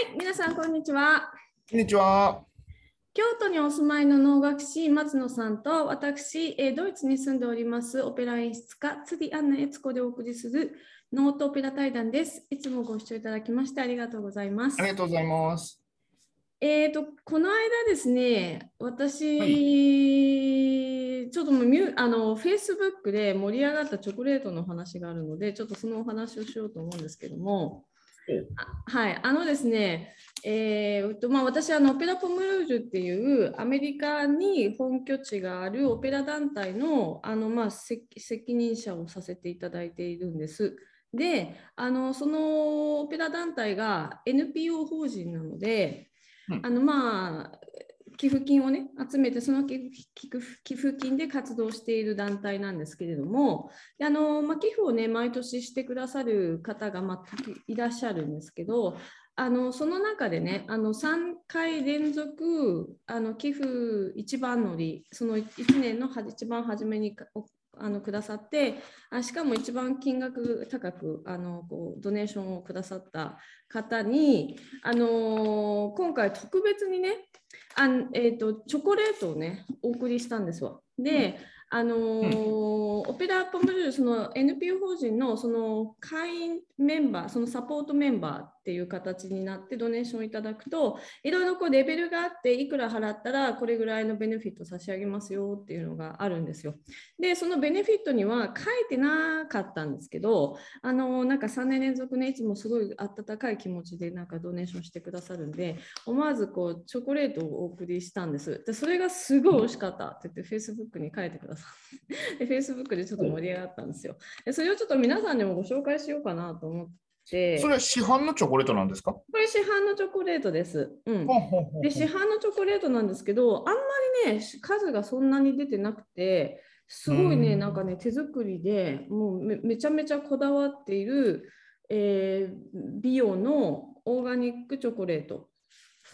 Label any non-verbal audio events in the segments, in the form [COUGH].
はい、皆さん、こんにちは。こんにちは。京都にお住まいの能楽師松野さんと私、えードイツに住んでおりますオペラ演出家、辻アンナ悦子でお送りするノートオペラ対談です。いつもご視聴いただきましてありがとうございますあ。りがとうございます。えー、とこの間ですね、私、はちょっともうミュあの Facebook で盛り上がったチョコレートの話があるので、ちょっとそのお話をしようと思うんですけども、あはい、あのですね、えーっとまあ、私あの、オペラ・ポムルージュっていうアメリカに本拠地があるオペラ団体のあの、まあ、責責任者をさせていただいているんです。で、あのそのオペラ団体が NPO 法人なので、うん。あのまあ寄付金をね集めてその寄付金で活動している団体なんですけれどもあの、まあ、寄付をね毎年してくださる方が、まあ、いらっしゃるんですけどあのその中でねあの3回連続あの寄付一番乗りその1年の一番初めにあのくださってあしかも一番金額高くあのこうドネーションをくださった方に、あのー今回特別にねあん、えー、とチョコレートをねお送りしたんですわ。で、あのーオペラ・ポムジュその NPO 法人のその会員メンバーそのサポートメンバーっていう形になってドネーションいただくといろいろこうレベルがあっていくら払ったらこれぐらいのベネフィット差し上げますよっていうのがあるんですよ。でそのベネフィットには書いてなかったんですけどあのなんか3年連続ねいつもすごい温かい気持ちでなんかドネーションしてくださるんで思わずこうチョコレートをお送りしたんです。でそれがすごい美味しかったって言って Facebook に書いてくださってで Facebook でちょっと盛り上がったんですよ。でそれをちょっと皆さんにもご紹介しようかなと思ってそれは市販のチョコレートなんですか？これ市販のチョコレートです。うん。で市販のチョコレートなんですけどあんまりね数がそんなに出てなくてすごいねうん。なんかね手作りでもうめめちゃめちゃこだわっている、えー美容のオーガニックチョコレート。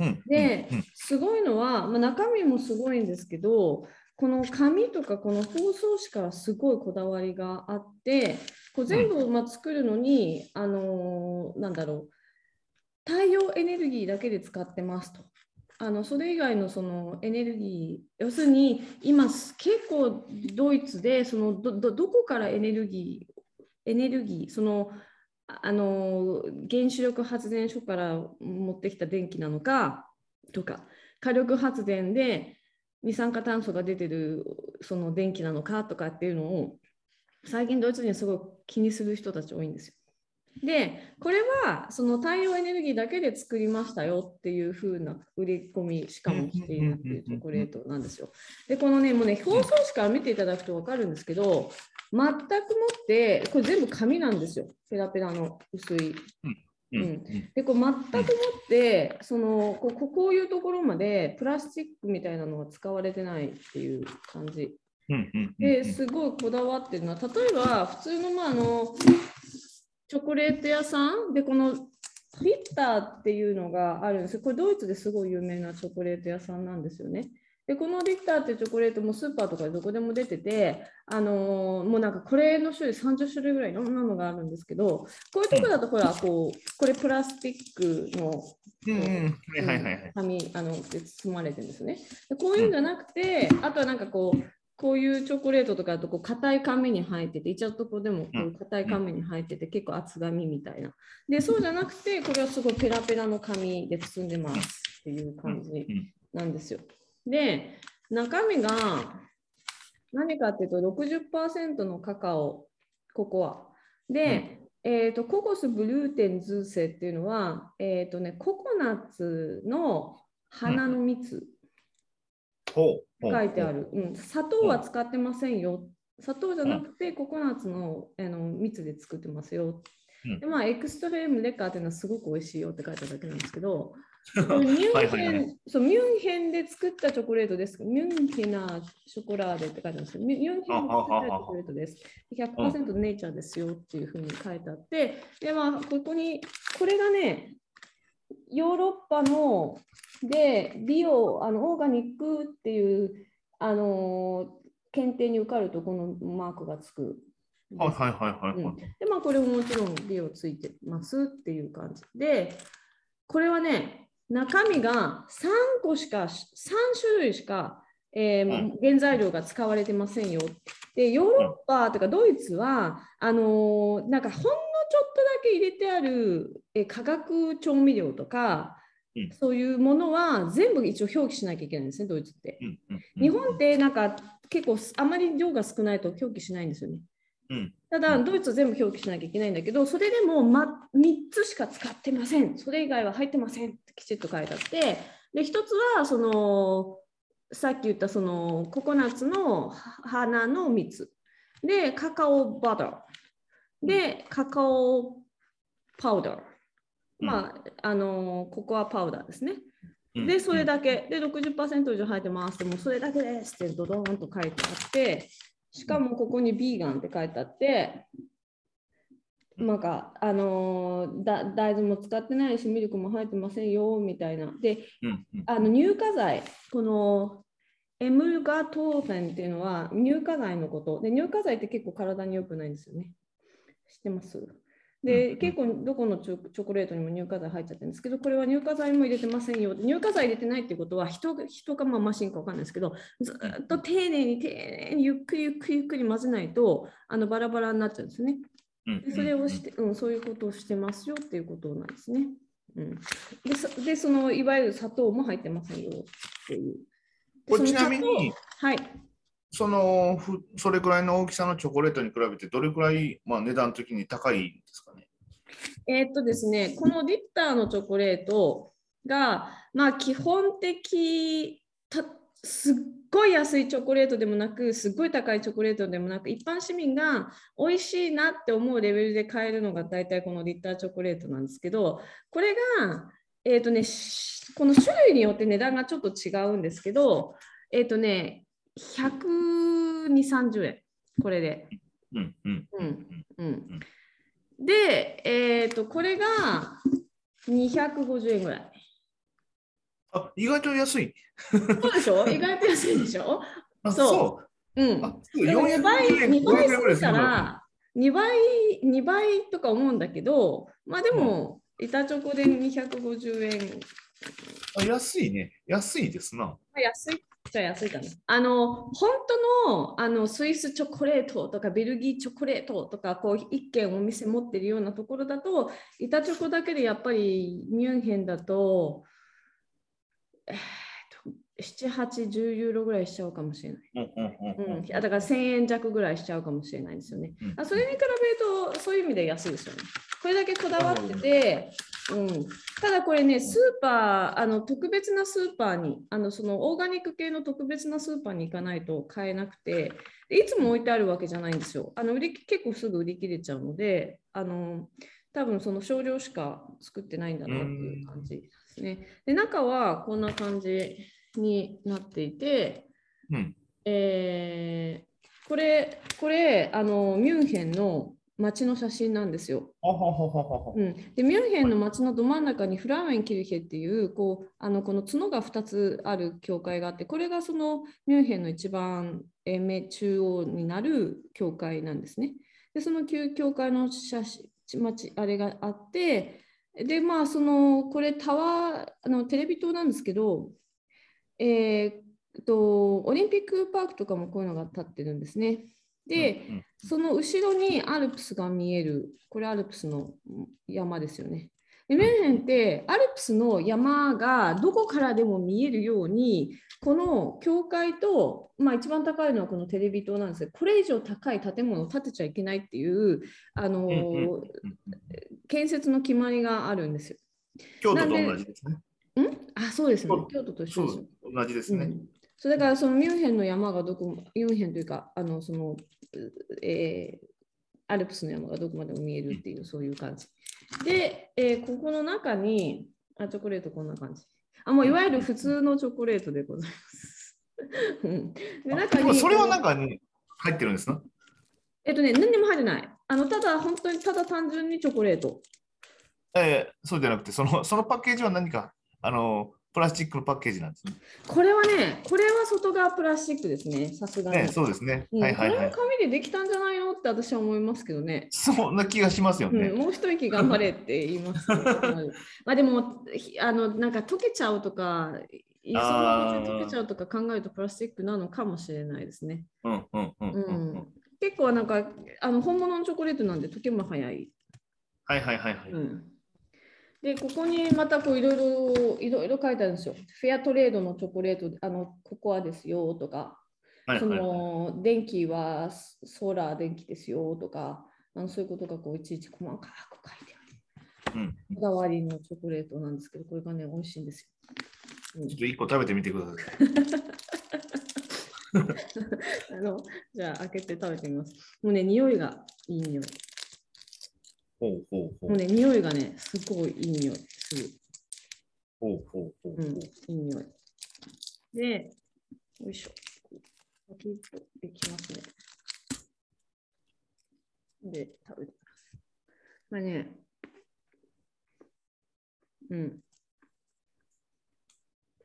うんですごいのは、まあ、中身もすごいんですけどこの紙とかこの包装紙からすごいこだわりがあってこう全部まあ作るのに、あのなんだろう太陽エネルギーだけで使ってますと。あのそれ以外のそのエネルギー要するに今結構ドイツでそのどどこからエネルギーエネルギーそのあの原子力発電所から持ってきた電気なのかとか火力発電で二酸化炭素が出てるその電気なのかとかっていうのを最近ドイツ人はすごい気にする人たち多いんですよ。でこれはその太陽エネルギーだけで作りましたよっていう風な売り込みしかもしているっていうチョコレートなんですよ。でこのねもうね表層紙から見ていただくと分かるんですけど全くもってこれ全部紙なんですよペラペラの薄い。うんうんでこう全くもってそのこここういうところまでプラスチックみたいなのが使われてないっていう感じですごいこだわってるのは例えば普通の,、まあ、あのチョコレート屋さんでこのリッターっていうのがあるんですよこれドイツですごい有名なチョコレート屋さんなんですよね。でこのリッターっていうチョコレートもスーパーとかでどこでも出てて、あのーもうなんかこれの種類30種類ぐらいいろんなのがあるんですけどこういうとこだとほらこうこれプラスチックの。紙あので包まれてるんですね。でこういうんじゃなくて、あとはなんかこう、こういうチョコレートとかだとこう硬い紙に入ってて、いちゃとこでもこういう硬い紙に入ってて、結構厚紙みたいな。で、そうじゃなくて、これはすごいペラペラの紙で包んでますっていう感じうんなんですよ。で、中身が何かっていうと60%のカカオ、ココア。で、えー、とココスブルーテンズーセっていうのは、えーとね、ココナッツの花の蜜。ほうほう書いてある、うん、砂糖は使ってませんよ。砂糖じゃなくてココナッツのあの蜜で作ってますよ、うん。でまあ、エクストレームレカーっていうのはすごく美味しいよって書いただけなんですけど [LAUGHS] ミュンヘンそうミュンヘンで作ったチョコレートです。ミュンヘナーショコラーデって書いてあるんですよ。ミュミュンヘンで作ったチョコレートです。100%ネイチャーですよっていうふうに書いてあって、で、まあ、ここに、これがね、ヨーロッパので、ビオ、あのオーガニックっていう、あの検定に受かると、このマークがつく。はいはいはいはいはい。うんで、まあ、これももちろん美容ついてますっていう感じで、これはね、中身が3個しか、3種類しか、えー原材料が使われてませんよ。で、ヨーロッパとかドイツは、あのーなんかほんのちょっとだけ入れてある、えー化学調味料とか、うんそういうものは全部一応表記しなきゃいけないんですね、ドイツって。日本ってなんか結構あまり量が少ないと表記しないんですよね。うんただ、ドイツは全部表記しなきゃいけないんだけど、それでも、ま、3つしか使ってません。それ以外は入ってませんってきちっと書いてあって、で、1つは、その、さっき言ったそのココナッツの花の蜜。で、カカオバター。で、カカオパウダー。まあ、あの、ココアパウダーですね。うんで、それだけ。で、60%以上入ってます。でも、それだけですってドドーンと書いてあって、しかもここにビーガンって書いてあって、なんか、あのーだ大豆も使ってないし、ミルクも入ってませんよ、みたいな。で、うんうんあの乳化剤、このエムルガトーフェンっていうのは乳化剤のこと。で、乳化剤って結構体に良くないんですよね。知ってます？うんで、うん結構どこのチョコレートにも乳化剤入っちゃってるんですけど、これは乳化剤も入れてませんよ。で乳化剤入れてないってことは人が、人かまあマシンかわかんないですけど、ずーっと丁寧に丁寧にゆっくりゆっくりゆっくり混ぜないと、あのバラバラになっちゃうんですよね。うんでそれをして、うん、そういうことをしてますよっていうことなんですね。うん、でそで、そのいわゆる砂糖も入ってませんよっていう。でこれちなみに、はい。そのふそれくらいの大きさのチョコレートに比べて、どれくらい、まあ、値段的に高いんですかね？えーっとですね、このリッターのチョコレートが、まあ、基本的、すっごい安いチョコレートでもなく、すっごい高いチョコレートでもなく、一般市民が美味しいなって思うレベルで買えるのが大体このリッターチョコレートなんですけど、これが、えーとね、この種類によって値段がちょっと違うんですけど、えーっとね、120、30円、これで。うんうんうんうん、で、えー、とこれが250円ぐらい。あ意外と安い。そうでしょ？意外と安いでしょ？あそうそううん。あそうでも2倍、400円2倍500円ぐらいするから、2倍、2倍とか思うんだけど、まあでも、板チョコで250円、あ安いね。安いですな。まあ安いっちゃ安いかな。あの、本当のあのスイスチョコレートとかベルギーチョコレートとか、こう、一軒お店持ってるようなところだと、板チョコだけでやっぱりミュンヘンだと、えーと7、8、10ユーロぐらいしちゃうかもしれない。うんだから1000円弱ぐらいしちゃうかもしれないですよね。うんあそれに比べると、そういう意味で安いですよね。これだけこだわってて、うん、ただこれね、スーパー、あの特別なスーパーにあの、そのオーガニック系の特別なスーパーに行かないと買えなくて、でいつも置いてあるわけじゃないんですよ。あの売り結構すぐ売り切れちゃうので、あの多分その少量しか作ってないんだなっていう感じですね。で、中はこんな感じになっていて、うんえーこれ、これあの、ミュンヘンの街の写真なんですよ。うん、でミュンヘンの街のど真ん中にフラーメンキルヘっていうこうあのこの角が2つある教会があってこれがそのミュンヘンの一番中央になる教会なんですね。でその旧教会の写真街あれがあってでまあそのこれタワーあのテレビ塔なんですけど、えーっとオリンピックパークとかもこういうのが立ってるんですね。で、うんその後ろにアルプスが見える、これアルプスの山ですよね。でミュンヘンってアルプスの山がどこからでも見えるように、この教会と、まあ、一番高いのはこのテレビ塔なんですけど、これ以上高い建物を建てちゃいけないっていう、あのうんうんうんうん建設の決まりがあるんですよ。京都と同じですね。んあ、そうですね。京都と一緒です。同じですね。うんそうだからそのミュンヘンの山がどこも、ミュンヘンというか、あのその、うえーアルプスの山がどこまでも見えるっていう、そういう感じ。で、えーここの中に、あ、チョコレートこんな感じ。あ、もういわゆる普通のチョコレートでございます。うんで中にあそれは中に入ってるんですな。えっとね、何にも入ってない。あのただ、本当にただ単純にチョコレート。えーそうじゃなくて、そのそのパッケージは何か、あの、プラスチックのパッケージなんですね。これはね、これは外側プラスチックですね、さすがに。ねそうですね。うんはいはいはいこれも。紙でできたんじゃないのって私は思いますけどね。そんな気がしますよね。うん、もう一息頑張れって言いますけど。[LAUGHS] まあでも、ひあのなんか溶けちゃうとか、溶けちゃうとか考えるとプラスチックなのかもしれないですね。うんうんうんうん、結構なんかあの本物のチョコレートなんで溶けも早い。はいはいはいはい。うん、で、ここにまたこういろいろいろいろ書いてあるんですよ。フェアトレードのチョコレート、あのココアですよとか、そはいはいはいの電気はソーラー電気ですよとか、あのそういうことがこういちいち細かく書いてある。うんこだわりのチョコレートなんですけど、これがね、美味しいんですよ。うんちょっと一個食べてみてください。[LAUGHS] あのじゃあ、開けて食べてみます。もうね、匂いがいい匂い。ほうほうほうもうね、匂いがね、すごいいい匂いする。ほうほうほうほう。うん、いい匂い。で、よいしょ。パキッとできますね。で、食べてます。まあね、うん。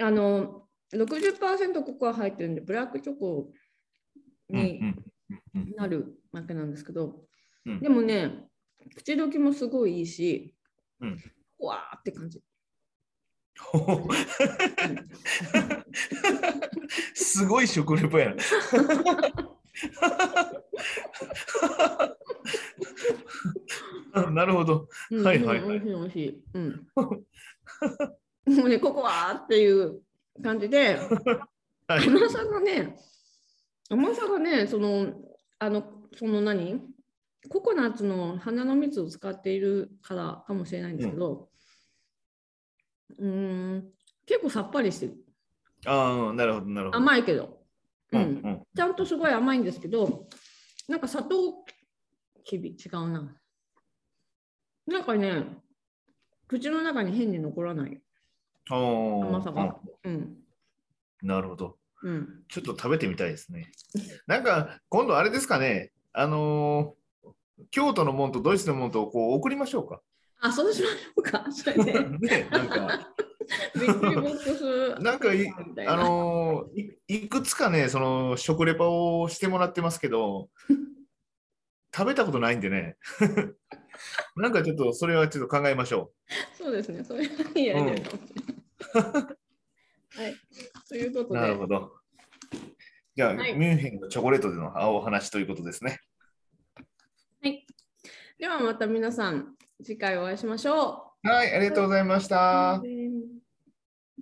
あの、60%ココア入ってるんで、ブラックチョコにうんうんうんうんなるわけなんですけど、うんでもね、口どきもすごいいいし、うんふわーって感じ。すごい食レポやな。なるほど。うんはいはいはいうん美味しいい。うん。もうね、ここはっていう感じで、はい甘さがね、甘さがね、その、あの、その何？ココナッツの花の蜜を使っているからかもしれないんですけど、うーん、結構さっぱりしてる。ああ、なるほど、なるほど。甘いけど、ううんんうんちゃんとすごい甘いんですけど、なんか砂糖きび違うな。なんかね、口の中に変に残らない甘さが。うん。なるほど。うん。ちょっと食べてみたいですね。なんか、今度あれですかね、あのー京都のもんとドイツのもんとこう送りましょうか。あ、そうしましょうか。[LAUGHS] それで、ね、なんか。なんかいあのーいいくつかね、その食レポをしてもらってますけど、食べたことないんでね、[LAUGHS] なんかちょっとそれはちょっと考えましょそうですね。それはいいアイデアかもしれない。はい。ということう。で、なるほど。じゃあ、はいミュンヘンのチョコレートでのお話ということですね。ではまた皆さん、次回お会いしましょはい、ありがとうございましう。た。うん